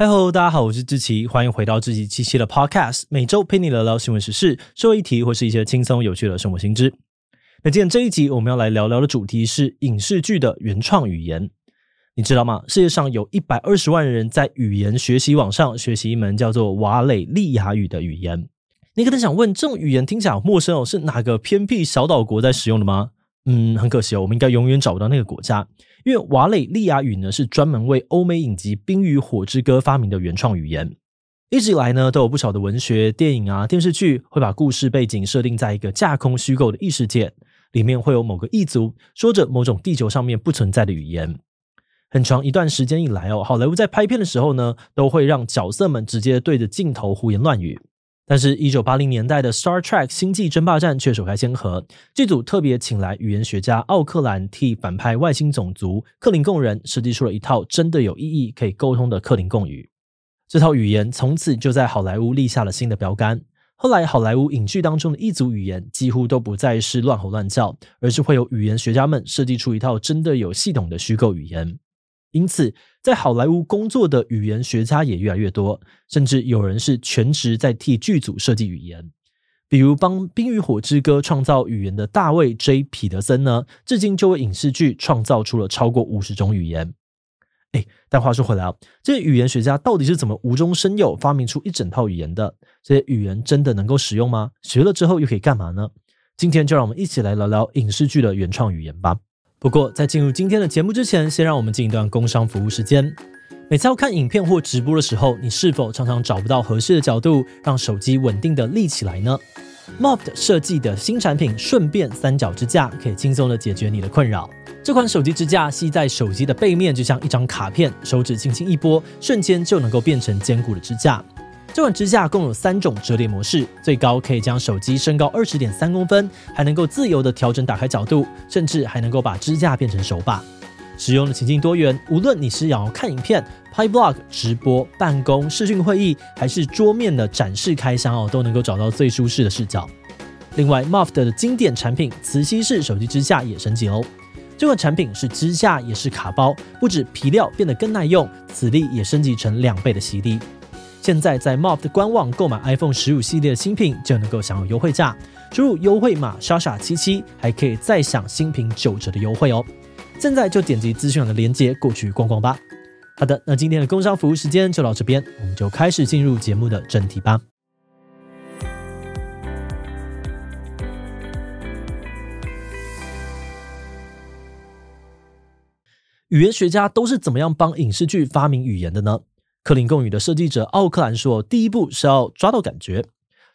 嗨喽，大家好，我是志奇，欢迎回到志奇七七的 Podcast，每周陪你聊聊新闻时事、社会议题或是一些轻松有趣的生活新知。那今天这一集我们要来聊聊的主题是影视剧的原创语言。你知道吗？世界上有一百二十万人在语言学习网上学习一门叫做瓦雷利亚语的语言。你可能想问，这种语言听起来好陌生哦，是哪个偏僻小岛国在使用的吗？嗯，很可惜哦，我们应该永远找不到那个国家，因为瓦雷利亚语呢是专门为欧美影集《冰与火之歌》发明的原创语言。一直以来呢，都有不少的文学、电影啊、电视剧会把故事背景设定在一个架空虚构的异世界，里面会有某个异族说着某种地球上面不存在的语言。很长一段时间以来哦，好莱坞在拍片的时候呢，都会让角色们直接对着镜头胡言乱语。但是，一九八零年代的《Star Trek 星际争霸战》却首开先河，剧组特别请来语言学家奥克兰替反派外星种族克林贡人设计出了一套真的有意义、可以沟通的克林贡语。这套语言从此就在好莱坞立下了新的标杆。后来，好莱坞影剧当中的异族语言几乎都不再是乱吼乱叫，而是会有语言学家们设计出一套真的有系统的虚构语言。因此，在好莱坞工作的语言学家也越来越多，甚至有人是全职在替剧组设计语言。比如帮《冰与火之歌》创造语言的大卫 J. 彼得森呢，至今就为影视剧创造出了超过五十种语言。哎，但话说回来啊，这些语言学家到底是怎么无中生有发明出一整套语言的？这些语言真的能够使用吗？学了之后又可以干嘛呢？今天就让我们一起来聊聊影视剧的原创语言吧。不过，在进入今天的节目之前，先让我们进一段工商服务时间。每次要看影片或直播的时候，你是否常常找不到合适的角度，让手机稳定的立起来呢？Moft 设计的新产品顺便三角支架，可以轻松的解决你的困扰。这款手机支架系在手机的背面，就像一张卡片，手指轻轻一拨，瞬间就能够变成坚固的支架。这款支架共有三种折叠模式，最高可以将手机升高二十点三公分，还能够自由的调整打开角度，甚至还能够把支架变成手把。使用的情境多元，无论你是想要看影片、拍 vlog、直播、办公、视讯会议，还是桌面的展示开箱哦，都能够找到最舒适的视角。另外，Moft 的经典产品磁吸式手机支架也升级哦。这款产品是支架也是卡包，不止皮料变得更耐用，磁力也升级成两倍的吸力。现在在 MOP 的官网购买 iPhone 十五系列的新品就能够享有优惠价，输入优惠码莎莎七七，还可以再享新品九折的优惠哦。现在就点击资讯栏的链接过去逛逛吧。好的，那今天的工商服务时间就到这边，我们就开始进入节目的正题吧。语言学家都是怎么样帮影视剧发明语言的呢？克林贡语的设计者奥克兰说：“第一步是要抓到感觉。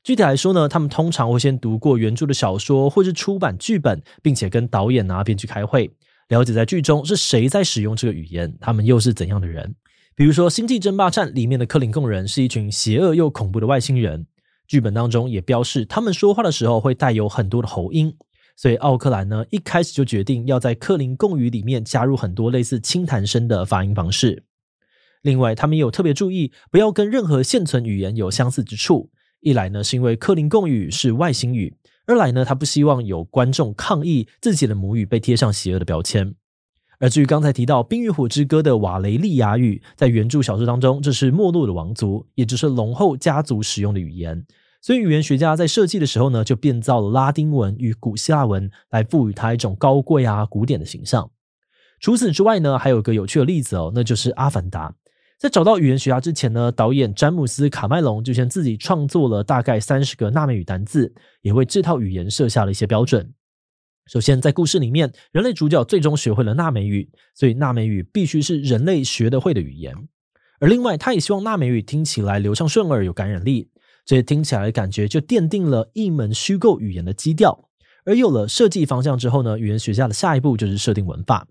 具体来说呢，他们通常会先读过原著的小说，或是出版剧本，并且跟导演啊、编剧开会，了解在剧中是谁在使用这个语言，他们又是怎样的人。比如说《星际争霸战》里面的克林贡人是一群邪恶又恐怖的外星人，剧本当中也标示他们说话的时候会带有很多的喉音，所以奥克兰呢一开始就决定要在克林贡语里面加入很多类似轻弹声的发音方式。”另外，他们也有特别注意，不要跟任何现存语言有相似之处。一来呢，是因为克林贡语是外星语；二来呢，他不希望有观众抗议自己的母语被贴上邪恶的标签。而至于刚才提到《冰与火之歌》的瓦雷利亚语，在原著小说当中，这是没落的王族，也就是龙后家族使用的语言。所以语言学家在设计的时候呢，就变造了拉丁文与古希腊文，来赋予它一种高贵啊、古典的形象。除此之外呢，还有一个有趣的例子哦，那就是《阿凡达》。在找到语言学家之前呢，导演詹姆斯·卡麦隆就先自己创作了大概三十个纳美语单字，也为这套语言设下了一些标准。首先，在故事里面，人类主角最终学会了纳美语，所以纳美语必须是人类学得会的语言。而另外，他也希望纳美语听起来流畅顺耳、有感染力，这些听起来的感觉就奠定了一门虚构语言的基调。而有了设计方向之后呢，语言学家的下一步就是设定文法。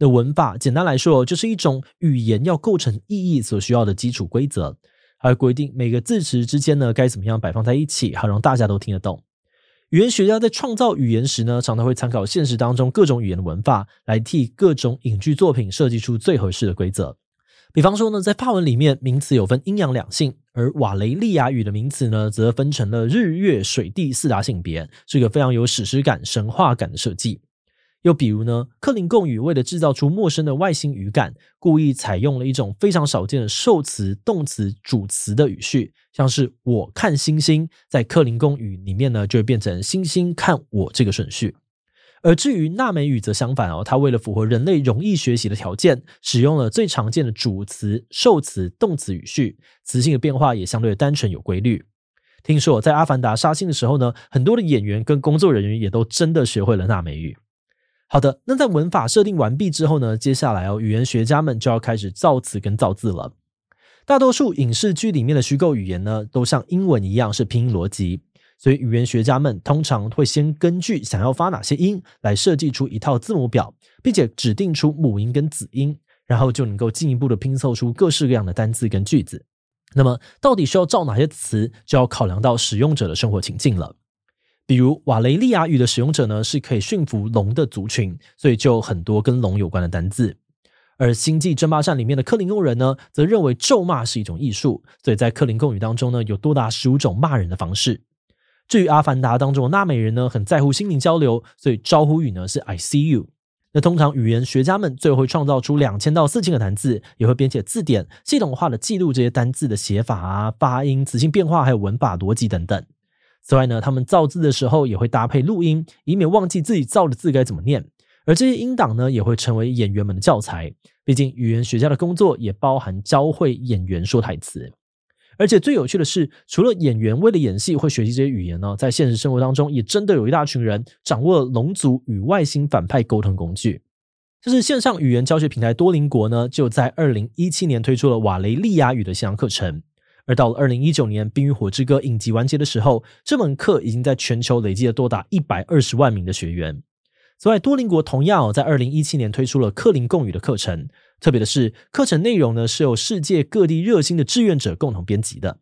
的文法，简单来说，就是一种语言要构成意义所需要的基础规则，还规定每个字词之间呢该怎么样摆放在一起，好让大家都听得懂。语言学家在创造语言时呢，常常会参考现实当中各种语言的文法，来替各种影剧作品设计出最合适的规则。比方说呢，在法文里面，名词有分阴阳两性，而瓦雷利亚语的名词呢，则分成了日月水地四大性别，是一个非常有史诗感、神话感的设计。又比如呢，克林贡语为了制造出陌生的外星语感，故意采用了一种非常少见的受词、动词、主词的语序，像是“我看星星”，在克林贡语里面呢，就会变成“星星看我”这个顺序。而至于纳美语则相反哦，它为了符合人类容易学习的条件，使用了最常见的主词、受词、动词语序，词性的变化也相对单纯有规律。听说在《阿凡达》杀青的时候呢，很多的演员跟工作人员也都真的学会了纳美语。好的，那在文法设定完毕之后呢，接下来哦，语言学家们就要开始造词跟造字了。大多数影视剧里面的虚构语言呢，都像英文一样是拼音逻辑，所以语言学家们通常会先根据想要发哪些音来设计出一套字母表，并且指定出母音跟子音，然后就能够进一步的拼凑出各式各样的单字跟句子。那么，到底需要造哪些词，就要考量到使用者的生活情境了。比如瓦雷利亚语的使用者呢，是可以驯服龙的族群，所以就有很多跟龙有关的单字。而星际争霸战里面的克林贡人呢，则认为咒骂是一种艺术，所以在克林贡语当中呢，有多达十五种骂人的方式。至于阿凡达当中的纳美人呢，很在乎心灵交流，所以招呼语呢是 I see you。那通常语言学家们最后会创造出两千到四千个单字，也会编写字典，系统化的记录这些单字的写法啊、发音、词性变化，还有文法逻辑等等。此外呢，他们造字的时候也会搭配录音，以免忘记自己造的字该怎么念。而这些音档呢，也会成为演员们的教材。毕竟语言学家的工作也包含教会演员说台词。而且最有趣的是，除了演员为了演戏会学习这些语言呢，在现实生活当中，也真的有一大群人掌握了龙族与外星反派沟通工具。就是线上语言教学平台多邻国呢，就在二零一七年推出了瓦雷利亚语的线上课程。而到了二零一九年《冰与火之歌》影集完结的时候，这门课已经在全球累积了多达一百二十万名的学员。此外，多邻国同样在二零一七年推出了克林贡语的课程。特别的是，课程内容呢是由世界各地热心的志愿者共同编辑的。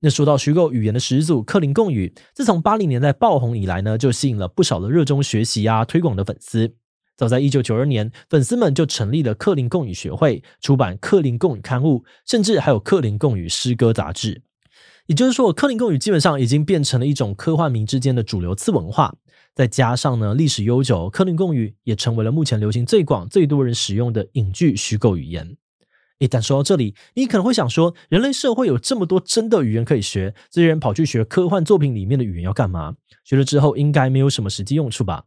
那说到虚构语言的始祖克林贡语，自从八零年代爆红以来呢，就吸引了不少的热衷学习啊、推广的粉丝。早在一九九二年，粉丝们就成立了克林贡语学会，出版克林贡语刊物，甚至还有克林贡语诗歌杂志。也就是说，克林贡语基本上已经变成了一种科幻迷之间的主流次文化。再加上呢，历史悠久，克林贡语也成为了目前流行最广、最多人使用的影剧虚构语言。一旦说到这里，你可能会想说，人类社会有这么多真的语言可以学，这些人跑去学科幻作品里面的语言要干嘛？学了之后应该没有什么实际用处吧？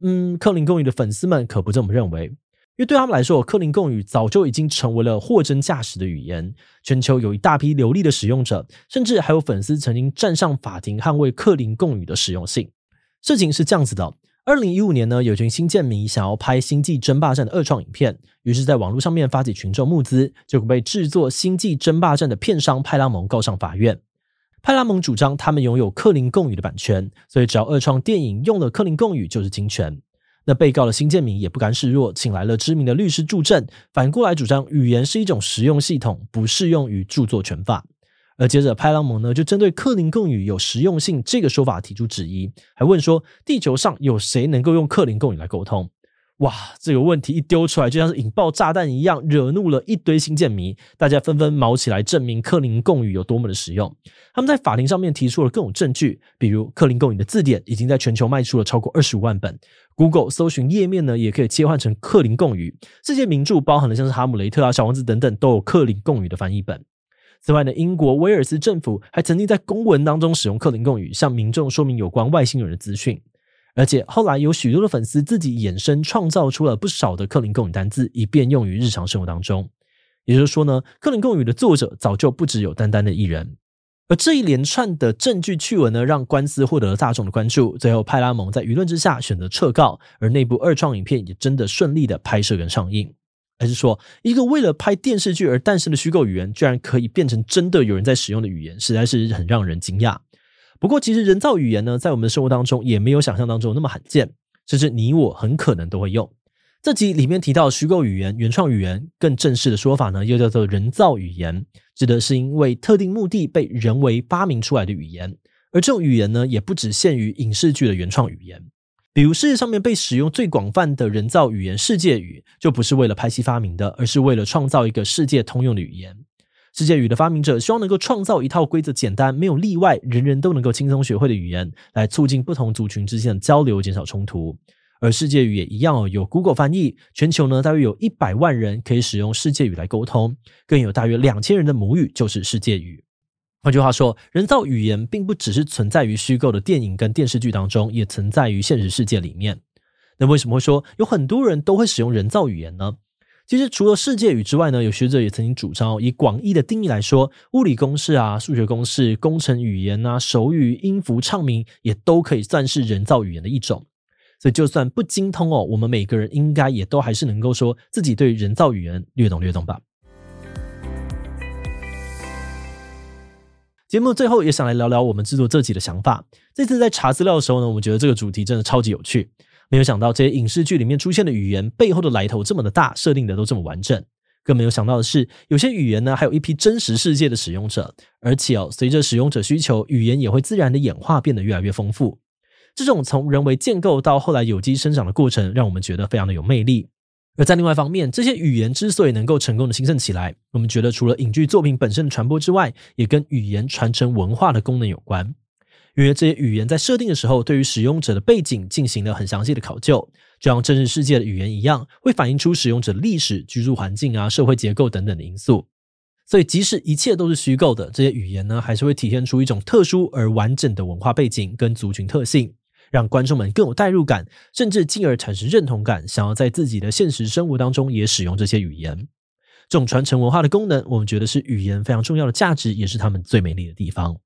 嗯，克林贡语的粉丝们可不这么认为，因为对他们来说，克林贡语早就已经成为了货真价实的语言，全球有一大批流利的使用者，甚至还有粉丝曾经站上法庭捍卫克林贡语的实用性。事情是这样子的，二零一五年呢，有群星舰迷想要拍《星际争霸战》的二创影片，于是在网络上面发起群众募资，结果被制作《星际争霸战》的片商派拉蒙告上法院。派拉蒙主张，他们拥有克林贡语的版权，所以只要二创电影用了克林贡语就是侵权。那被告的星舰迷也不甘示弱，请来了知名的律师助阵，反过来主张语言是一种实用系统，不适用于著作权法。而接着派拉蒙呢就针对克林贡语有实用性这个说法提出质疑，还问说地球上有谁能够用克林贡语来沟通？哇，这个问题一丢出来，就像是引爆炸弹一样，惹怒了一堆星舰迷。大家纷纷卯起来证明克林贡语有多么的实用。他们在法庭上面提出了各种证据，比如克林贡语的字典已经在全球卖出了超过二十五万本，Google 搜寻页面呢也可以切换成克林贡语。世界名著包含了像是《哈姆雷特》啊、《小王子》等等，都有克林贡语的翻译本。此外呢，英国威尔斯政府还曾经在公文当中使用克林贡语，向民众说明有关外星人的资讯。而且后来有许多的粉丝自己衍生创造出了不少的克林贡语单字，以便用于日常生活当中。也就是说呢，克林贡语的作者早就不只有单单的一人。而这一连串的证据趣闻呢，让官司获得了大众的关注。最后，派拉蒙在舆论之下选择撤告，而那部二创影片也真的顺利的拍摄跟上映。还是说，一个为了拍电视剧而诞生的虚构语言，居然可以变成真的有人在使用的语言，实在是很让人惊讶。不过，其实人造语言呢，在我们的生活当中也没有想象当中那么罕见，甚至你我很可能都会用。这集里面提到虚构语言、原创语言，更正式的说法呢，又叫做人造语言，指的是因为特定目的被人为发明出来的语言。而这种语言呢，也不只限于影视剧的原创语言，比如世界上面被使用最广泛的人造语言——世界语，就不是为了拍戏发明的，而是为了创造一个世界通用的语言。世界语的发明者希望能够创造一套规则简单、没有例外、人人都能够轻松学会的语言，来促进不同族群之间的交流，减少冲突。而世界语也一样哦，有 Google 翻译，全球呢大约有一百万人可以使用世界语来沟通，更有大约两千人的母语就是世界语。换句话说，人造语言并不只是存在于虚构的电影跟电视剧当中，也存在于现实世界里面。那为什么会说有很多人都会使用人造语言呢？其实除了世界语之外呢，有学者也曾经主张，以广义的定义来说，物理公式啊、数学公式、工程语言啊、手语、音符、唱名也都可以算是人造语言的一种。所以，就算不精通哦，我们每个人应该也都还是能够说自己对人造语言略懂略懂吧。节目最后也想来聊聊我们制作这集的想法。这次在查资料的时候呢，我们觉得这个主题真的超级有趣。没有想到这些影视剧里面出现的语言背后的来头这么的大，设定的都这么完整。更没有想到的是，有些语言呢还有一批真实世界的使用者，而且哦，随着使用者需求，语言也会自然的演化，变得越来越丰富。这种从人为建构到后来有机生长的过程，让我们觉得非常的有魅力。而在另外一方面，这些语言之所以能够成功的兴盛起来，我们觉得除了影剧作品本身的传播之外，也跟语言传承文化的功能有关。因为这些语言在设定的时候，对于使用者的背景进行了很详细的考究，就像真实世界的语言一样，会反映出使用者的历史、居住环境啊、社会结构等等的因素。所以，即使一切都是虚构的，这些语言呢，还是会体现出一种特殊而完整的文化背景跟族群特性。让观众们更有代入感，甚至进而产生认同感，想要在自己的现实生活当中也使用这些语言。这种传承文化的功能，我们觉得是语言非常重要的价值，也是他们最美丽的地方。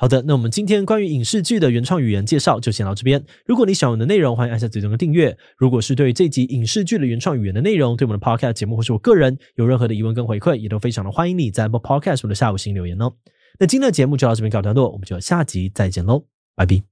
好的，那我们今天关于影视剧的原创语言介绍就先到这边。如果你喜欢我们的内容，欢迎按下最终的订阅。如果是对于这集影视剧的原创语言的内容，对我们的 Podcast 节目或是我个人有任何的疑问跟回馈，也都非常的欢迎你在播 podcast 的下午新留言哦。那今天的节目就到这边告一段落，我们就下集再见喽，拜拜。